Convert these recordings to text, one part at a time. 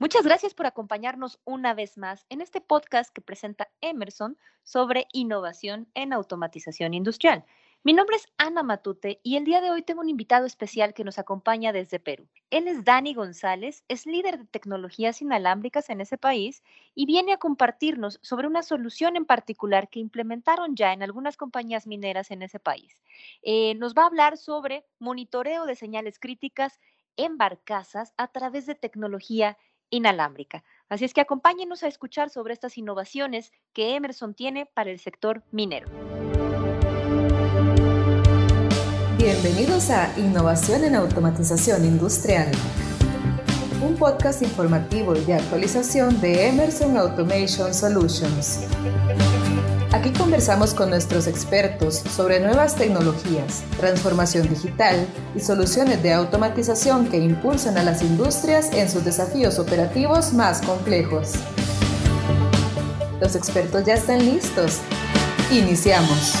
Muchas gracias por acompañarnos una vez más en este podcast que presenta Emerson sobre innovación en automatización industrial. Mi nombre es Ana Matute y el día de hoy tengo un invitado especial que nos acompaña desde Perú. Él es Dani González, es líder de tecnologías inalámbricas en ese país y viene a compartirnos sobre una solución en particular que implementaron ya en algunas compañías mineras en ese país. Eh, nos va a hablar sobre monitoreo de señales críticas en barcazas a través de tecnología inalámbrica. Así es que acompáñenos a escuchar sobre estas innovaciones que Emerson tiene para el sector minero. Bienvenidos a Innovación en Automatización Industrial, un podcast informativo y de actualización de Emerson Automation Solutions. Aquí conversamos con nuestros expertos sobre nuevas tecnologías, transformación digital y soluciones de automatización que impulsan a las industrias en sus desafíos operativos más complejos. Los expertos ya están listos. Iniciamos.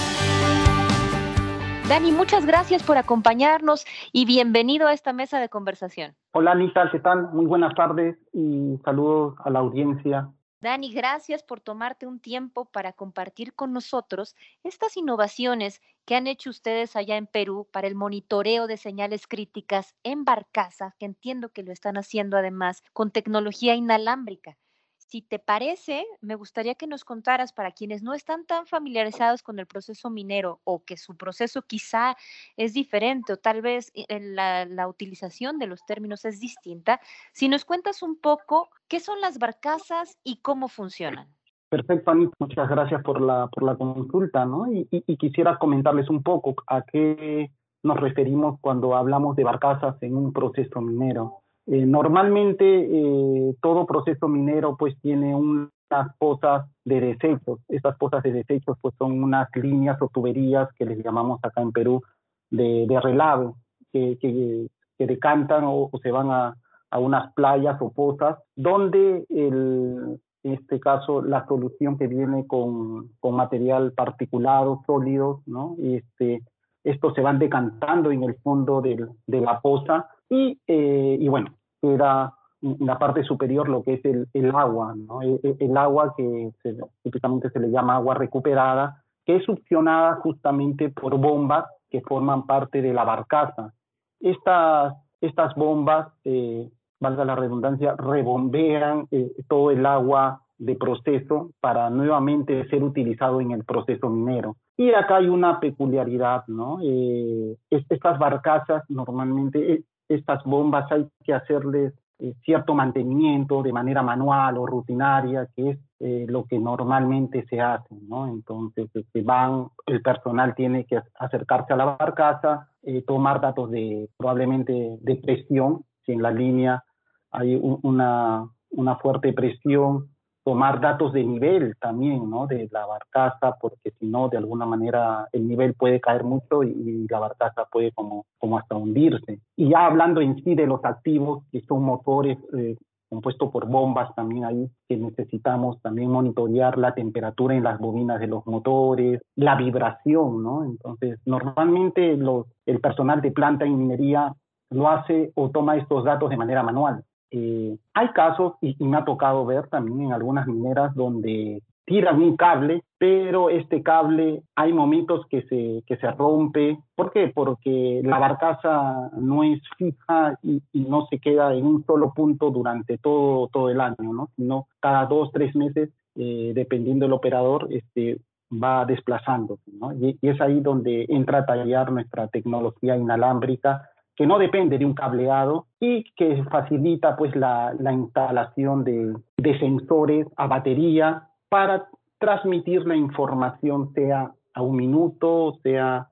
Dani, muchas gracias por acompañarnos y bienvenido a esta mesa de conversación. Hola Anita, ¿qué tal? Muy buenas tardes y saludos a la audiencia Dani, gracias por tomarte un tiempo para compartir con nosotros estas innovaciones que han hecho ustedes allá en Perú para el monitoreo de señales críticas en Barcaza, que entiendo que lo están haciendo además con tecnología inalámbrica. Si te parece, me gustaría que nos contaras para quienes no están tan familiarizados con el proceso minero o que su proceso quizá es diferente o tal vez eh, la, la utilización de los términos es distinta, si nos cuentas un poco qué son las barcazas y cómo funcionan. Perfecto, Anita. Muchas gracias por la, por la consulta, ¿no? Y, y, y, quisiera comentarles un poco a qué nos referimos cuando hablamos de barcazas en un proceso minero. Eh, normalmente eh, todo proceso minero pues tiene unas pozas de desechos. Estas pozas de desechos pues son unas líneas o tuberías que les llamamos acá en Perú de, de que, que, decantan o, se van a, a unas playas o pozas donde el, en este caso la solución que viene con, con material particulado, sólido, ¿no? Este, estos se van decantando en el fondo del, de la poza y, eh, y bueno, queda en la parte superior lo que es el, el agua, ¿no? el, e, el, agua que se, típicamente se le llama agua recuperada, que es succionada justamente por bombas que forman parte de la barcaza. Estas, estas bombas, eh, valga la redundancia, rebombean eh, todo el agua de proceso para nuevamente ser utilizado en el proceso minero. Y acá hay una peculiaridad, ¿no? Eh, estas barcazas normalmente, eh, estas bombas hay que hacerles eh, cierto mantenimiento de manera manual o rutinaria, que es eh, lo que normalmente se hace, ¿no? Entonces, este, van, el personal tiene que acercarse a la barcaza, eh, tomar datos de probablemente de presión, si en la línea hay un, una, una fuerte presión, tomar datos de nivel también, ¿no? De la barcaza, porque si no, de alguna manera el nivel puede caer mucho y, y, la barcaza puede como, como hasta hundirse. Y ya hablando en sí de los activos, que son motores eh, compuestos por bombas también ahí, que necesitamos también monitorear la temperatura en las bobinas de los motores, la vibración, ¿no? Entonces, normalmente los, el personal de planta en minería lo hace o toma estos datos de manera manual eh, hay casos, y, me ha tocado ver también en algunas mineras, donde tiran un cable, pero este cable hay momentos que se, que se rompe. ¿Por qué? Porque la barcaza no es fija y, no se queda en un solo punto durante todo, todo el año, ¿no? sino cada dos, tres meses, eh, dependiendo del operador, este, va desplazándose. y es ahí donde entra a tallar nuestra tecnología inalámbrica que no depende de un cableado y que facilita pues la, la instalación de, de, sensores a batería para transmitir la información sea a un minuto, sea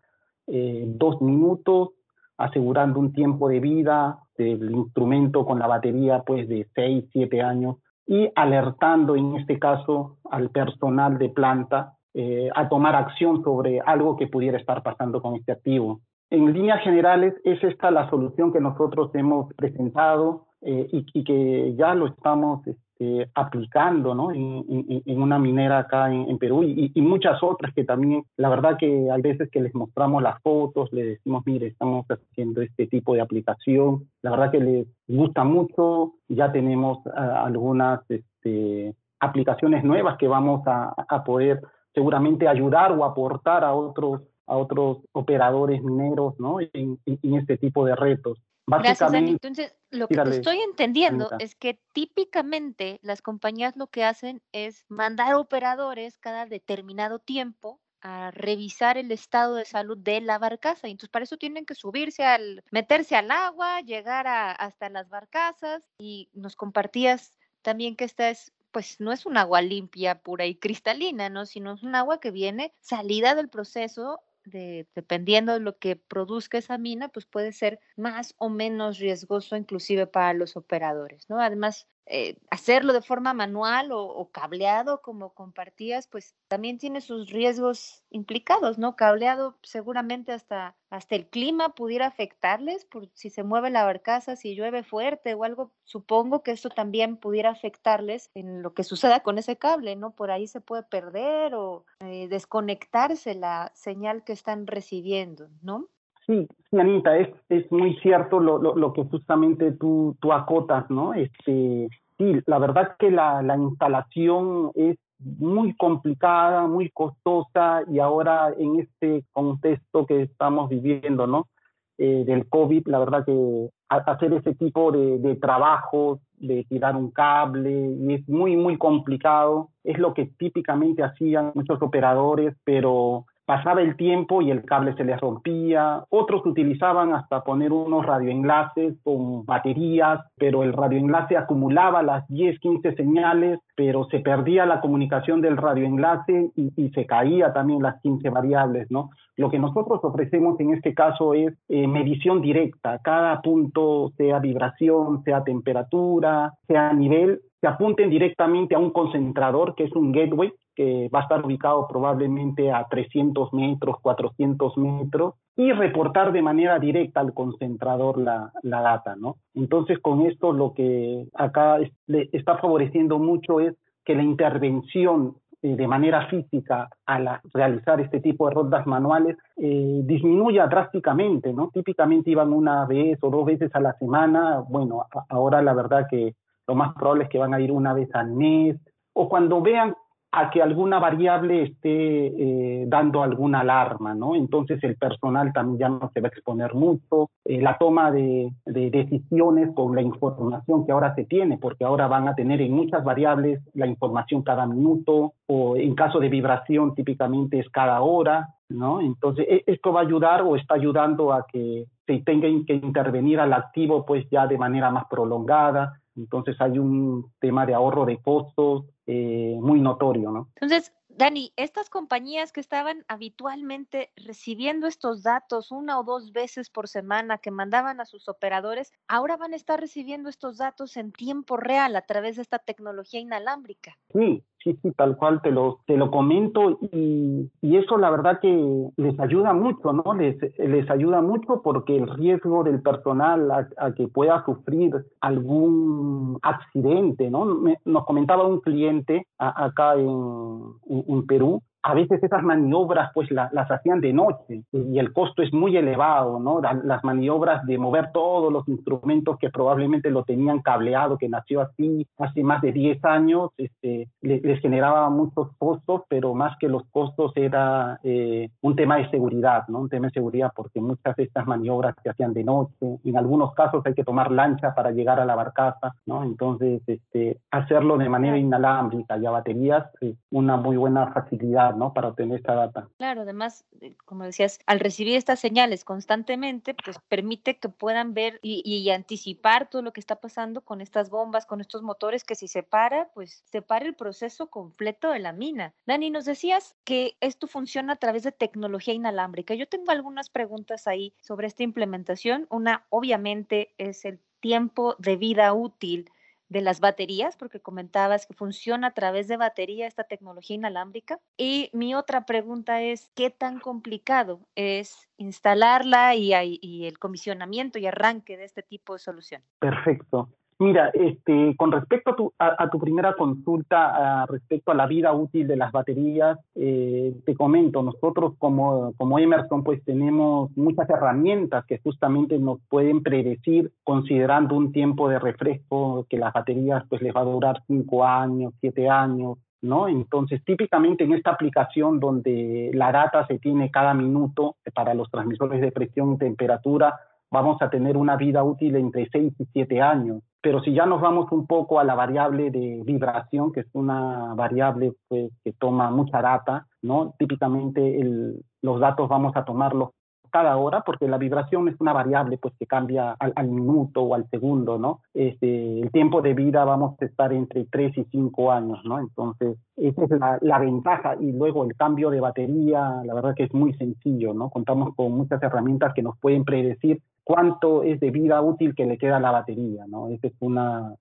eh, dos minutos, asegurando un tiempo de vida del instrumento con la batería pues de seis, siete años y alertando en este caso al personal de planta eh, a tomar acción sobre algo que pudiera estar pasando con este activo. En líneas generales, es esta la solución que nosotros hemos presentado eh, y, que ya lo estamos este, aplicando ¿no? en, una minera acá en, Perú y, muchas otras que también, la verdad que hay veces que les mostramos las fotos, les decimos, mire, estamos haciendo este tipo de aplicación, la verdad que les gusta mucho, ya tenemos ah, algunas este, aplicaciones nuevas que vamos a, a poder seguramente ayudar o aportar a otros a otros operadores mineros ¿no? en, este tipo de retos. Gracias, Dani. Entonces, lo que estoy entendiendo es que típicamente las compañías lo que hacen es mandar operadores cada determinado tiempo a revisar el estado de salud de la barcaza. Y entonces para eso tienen que subirse al, meterse al agua, llegar hasta las barcazas y nos compartías también que esta es pues no es un agua limpia, pura y cristalina, ¿no? Sino es un agua que viene salida del proceso dependiendo de lo que produzca esa mina, pues puede ser más o menos riesgoso inclusive para los operadores, ¿no? Además, eh, hacerlo de forma manual o, cableado, como compartías, pues también tiene sus riesgos implicados, ¿no? Cableado seguramente hasta, hasta el clima pudiera afectarles, por si se mueve la barcaza, si llueve fuerte o algo, supongo que eso también pudiera afectarles en lo que suceda con ese cable, ¿no? Por ahí se puede perder o eh, desconectarse la señal que están recibiendo, ¿no? Sí, sí, Anita, es, es muy cierto lo, lo, lo que justamente tú, tú acotas, ¿no? Este, sí, la verdad que la, la instalación es muy complicada, muy costosa y ahora en este contexto que estamos viviendo, ¿no? Eh, del COVID, la verdad que hacer ese tipo de, de trabajos, de tirar un cable, y es muy, muy complicado. Es lo que típicamente hacían muchos operadores, pero pasaba el tiempo y el cable se les rompía. Otros utilizaban hasta poner unos radioenlaces con baterías, pero el radioenlace acumulaba las 10, 15 señales, pero se perdía la comunicación del radioenlace y, y se caía también las 15 variables, ¿no? Lo que nosotros ofrecemos en este caso es eh, medición directa. Cada punto, sea vibración, sea temperatura, sea nivel, se apunten directamente a un concentrador que es un gateway que va a estar ubicado probablemente a 300 metros, 400 metros, y reportar de manera directa al concentrador la, la data, ¿no? Entonces, con esto lo que acá le está favoreciendo mucho es que la intervención eh, de manera física al realizar este tipo de rondas manuales eh, disminuya drásticamente, ¿no? Típicamente iban una vez o dos veces a la semana, bueno, ahora la verdad que lo más probable es que van a ir una vez al mes, o cuando vean a que alguna variable esté eh, dando alguna alarma, ¿no? Entonces el personal también ya no se va a exponer mucho, eh, la toma de, de, decisiones con la información que ahora se tiene, porque ahora van a tener en muchas variables la información cada minuto, o en caso de vibración típicamente es cada hora, ¿no? Entonces e, esto va a ayudar o está ayudando a que se tenga que intervenir al activo pues ya de manera más prolongada, entonces hay un tema de ahorro de costos eh, muy notorio, ¿no? Entonces, Dani, estas compañías que estaban habitualmente recibiendo estos datos una o dos veces por semana que mandaban a sus operadores, ahora van a estar recibiendo estos datos en tiempo real a través de esta tecnología inalámbrica. Sí, sí, sí, tal cual te lo, te lo comento y, y eso la verdad que les ayuda mucho, ¿no? Les, les ayuda mucho porque el riesgo del personal a, que pueda sufrir algún accidente, ¿no? nos comentaba un cliente acá en Perú a veces esas maniobras pues las hacían de noche y el costo es muy elevado, ¿no? Las maniobras de mover todos los instrumentos que probablemente lo tenían cableado, que nació así hace más de 10 años, este, les, generaba muchos costos, pero más que los costos era eh, un tema de seguridad, ¿no? Un tema de seguridad porque muchas de estas maniobras se hacían de noche, en algunos casos hay que tomar lancha para llegar a la barcaza, ¿no? Entonces, este, hacerlo de manera inalámbrica y a baterías es una muy buena facilidad Para obtener esta data. Claro, además, eh, como decías, al recibir estas señales constantemente, pues permite que puedan ver y, anticipar todo lo que está pasando con estas bombas, con estos motores, que si se para, pues se para el proceso completo de la mina. Dani, nos decías que esto funciona a través de tecnología inalámbrica. Yo tengo algunas preguntas ahí sobre esta implementación. Una, obviamente, es el tiempo de vida útil de las baterías, porque comentabas que funciona a través de batería esta tecnología inalámbrica. Y mi otra pregunta es, ¿qué tan complicado es instalarla y, y el comisionamiento y arranque de este tipo de solución? Perfecto. Mira, este, con respecto a tu, a, tu primera consulta respecto a la vida útil de las baterías, eh, te comento, nosotros como, como Emerson pues tenemos muchas herramientas que justamente nos pueden predecir considerando un tiempo de refresco que las baterías pues les va a durar cinco años, siete años, ¿no? Entonces, típicamente en esta aplicación donde la data se tiene cada minuto para los transmisores de presión y temperatura, vamos a tener una vida útil entre 6 y 7 años. Pero si ya nos vamos un poco a la variable de vibración, que es una variable pues, que toma mucha data, ¿no? Típicamente el, los datos vamos a tomarlos cada hora, porque la vibración es una variable pues que cambia al, minuto o al segundo, ¿no? Este, el tiempo de vida vamos a estar entre 3 y 5 años, ¿no? Entonces, esa es la, la, ventaja y luego el cambio de batería, la verdad que es muy sencillo, ¿no? Contamos con muchas herramientas que nos pueden predecir cuánto es de vida útil que le queda a la batería, ¿no? Esa es una,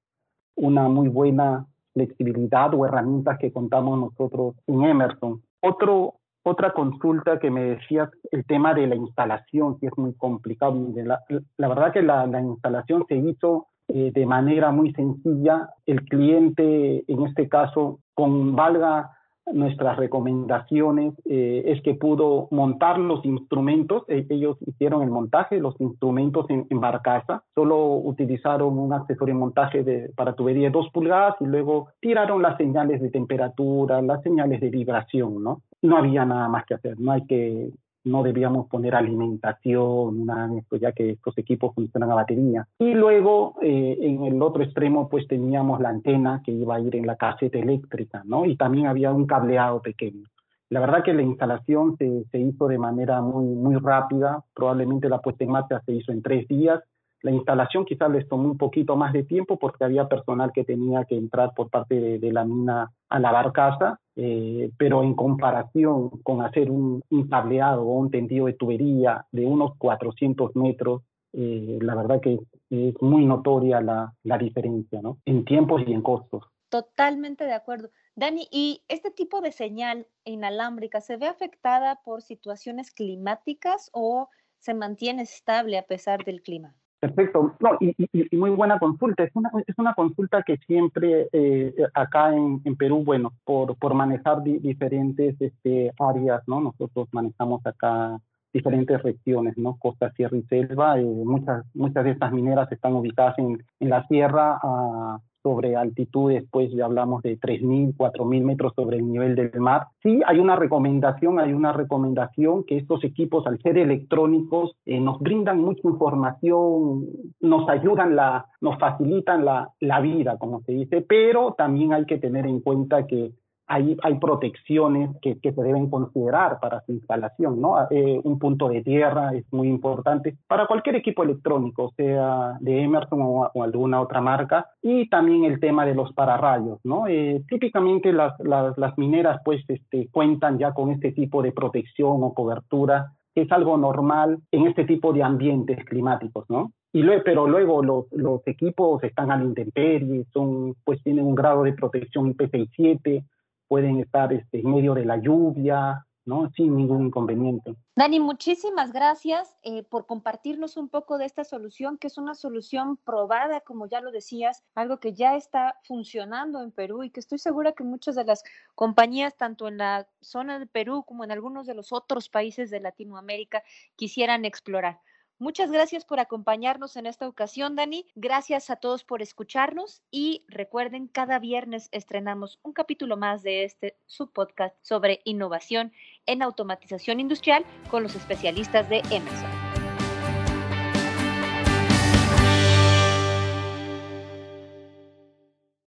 una muy buena flexibilidad o herramientas que contamos nosotros en Emerson. Otro, otra consulta que me decías, el tema de la instalación, que es muy complicado. La, la verdad que la, la, instalación se hizo eh, de manera muy sencilla. El cliente, en este caso, con valga nuestras recomendaciones eh, es que pudo montar los instrumentos, e, ellos hicieron el montaje, los instrumentos en, en, barcaza, solo utilizaron un accesorio de montaje de, para tubería de 2 pulgadas y luego tiraron las señales de temperatura, las señales de vibración, ¿no? No había nada más que hacer, no hay que no debíamos poner alimentación, esto, ya que estos equipos funcionan a batería. Y luego, eh, en el otro extremo, pues teníamos la antena que iba a ir en la caseta eléctrica, ¿no? Y también había un cableado pequeño. La verdad que la instalación se, se hizo de manera muy, muy rápida, probablemente la puesta en marcha se hizo en tres días la instalación quizás les tomó un poquito más de tiempo porque había personal que tenía que entrar por parte de, la mina a lavar casa, eh, pero en comparación con hacer un, un, tableado o un tendido de tubería de unos 400 metros, eh, la verdad que es muy notoria la, la diferencia ¿no? en tiempos y en costos. Totalmente de acuerdo. Dani, ¿y este tipo de señal inalámbrica se ve afectada por situaciones climáticas o se mantiene estable a pesar del clima? Perfecto. No, y, y, muy buena consulta. Es una, es una consulta que siempre eh, acá en, en, Perú, bueno, por, por manejar di, diferentes este, áreas, ¿no? Nosotros manejamos acá diferentes regiones, ¿no? Costa, sierra y selva. Eh, muchas, muchas de estas mineras están ubicadas en, en la sierra a, sobre altitudes, pues ya hablamos de 3.000, 4.000 metros sobre el nivel del mar. Sí, hay una recomendación, hay una recomendación que estos equipos, al ser electrónicos, eh, nos brindan mucha información, nos ayudan, la, nos facilitan la, la vida, como se dice, pero también hay que tener en cuenta que hay, hay protecciones que, se deben considerar para su instalación, ¿no? Eh, un punto de tierra es muy importante para cualquier equipo electrónico, sea de Emerson o, alguna otra marca, y también el tema de los pararrayos, ¿no? Eh, típicamente las, las, mineras pues este, cuentan ya con este tipo de protección o cobertura, que es algo normal en este tipo de ambientes climáticos, ¿no? Y luego, pero luego los, los equipos están a la intemperie, son, pues tienen un grado de protección IP67, pueden estar este, en medio de la lluvia, ¿no? Sin ningún inconveniente. Dani, muchísimas gracias eh, por compartirnos un poco de esta solución, que es una solución probada, como ya lo decías, algo que ya está funcionando en Perú y que estoy segura que muchas de las compañías, tanto en la zona de Perú como en algunos de los otros países de Latinoamérica, quisieran explorar. Muchas gracias por acompañarnos en esta ocasión, Dani. Gracias a todos por escucharnos y recuerden, cada viernes estrenamos un capítulo más de este subpodcast sobre innovación en automatización industrial con los especialistas de Emerson.